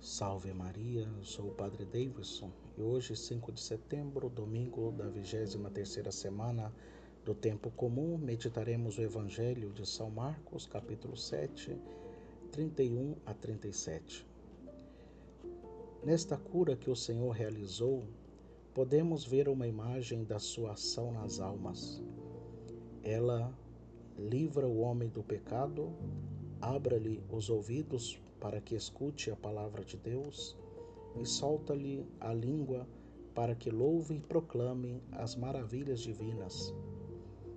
Salve Maria, sou o Padre Davidson e hoje, 5 de setembro, domingo da 23ª semana do Tempo Comum, meditaremos o Evangelho de São Marcos, capítulo 7, 31 a 37. Nesta cura que o Senhor realizou, podemos ver uma imagem da sua ação nas almas. Ela livra o homem do pecado, abra-lhe os ouvidos para que escute a palavra de Deus e solta-lhe a língua para que louve e proclame as maravilhas divinas.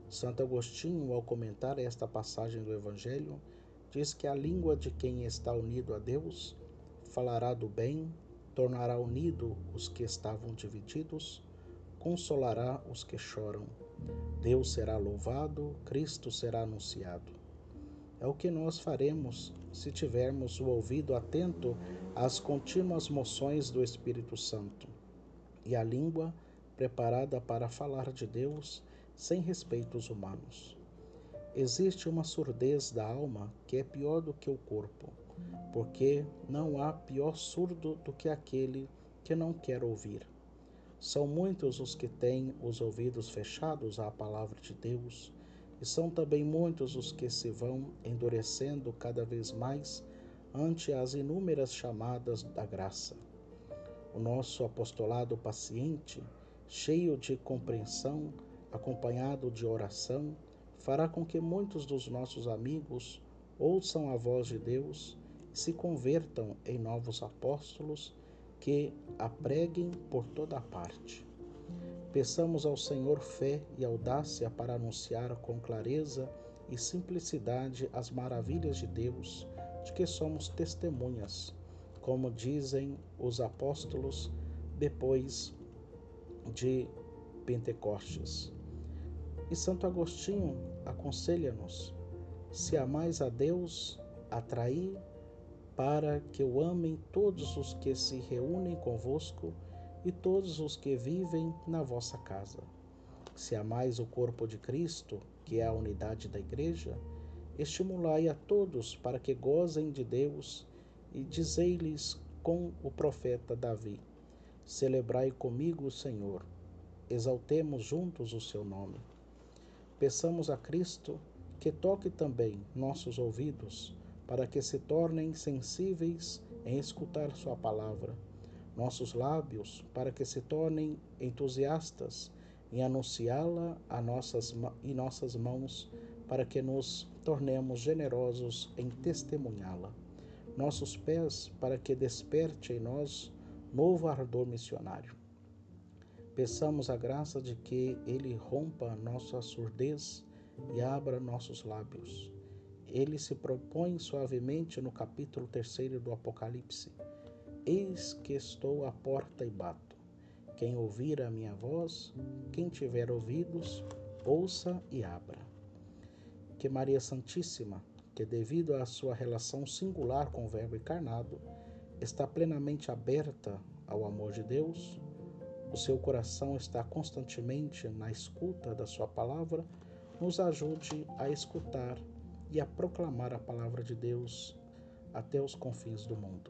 Santo Agostinho, ao comentar esta passagem do Evangelho, diz que a língua de quem está unido a Deus falará do bem, tornará unido os que estavam divididos, consolará os que choram. Deus será louvado, Cristo será anunciado. É o que nós faremos se tivermos o ouvido atento às contínuas moções do Espírito Santo e a língua preparada para falar de Deus sem respeitos humanos. Existe uma surdez da alma que é pior do que o corpo, porque não há pior surdo do que aquele que não quer ouvir. São muitos os que têm os ouvidos fechados à palavra de Deus e são também muitos os que se vão endurecendo cada vez mais ante as inúmeras chamadas da graça. O nosso apostolado paciente, cheio de compreensão, acompanhado de oração, fará com que muitos dos nossos amigos ouçam a voz de Deus e se convertam em novos apóstolos que a preguem por toda parte. Peçamos ao Senhor fé e audácia para anunciar com clareza e simplicidade as maravilhas de Deus, de que somos testemunhas, como dizem os apóstolos depois de Pentecostes. E Santo Agostinho aconselha-nos: se amais a Deus, atraí para que o amem todos os que se reúnem convosco e todos os que vivem na vossa casa. Se amais o corpo de Cristo, que é a unidade da Igreja, estimulai a todos para que gozem de Deus e dizei-lhes com o profeta Davi: Celebrai comigo o Senhor, exaltemos juntos o seu nome. Peçamos a Cristo que toque também nossos ouvidos, para que se tornem sensíveis em escutar Sua palavra nossos lábios para que se tornem entusiastas em anunciá-la a nossas, e nossas mãos para que nos tornemos generosos em testemunhá-la. Nossos pés para que desperte em nós novo ardor missionário. Peçamos a graça de que Ele rompa nossa surdez e abra nossos lábios. Ele se propõe suavemente no capítulo 3 do Apocalipse Eis que estou à porta e bato. Quem ouvir a minha voz, quem tiver ouvidos, ouça e abra. Que Maria Santíssima, que devido à sua relação singular com o Verbo encarnado, está plenamente aberta ao amor de Deus, o seu coração está constantemente na escuta da sua palavra, nos ajude a escutar e a proclamar a palavra de Deus até os confins do mundo.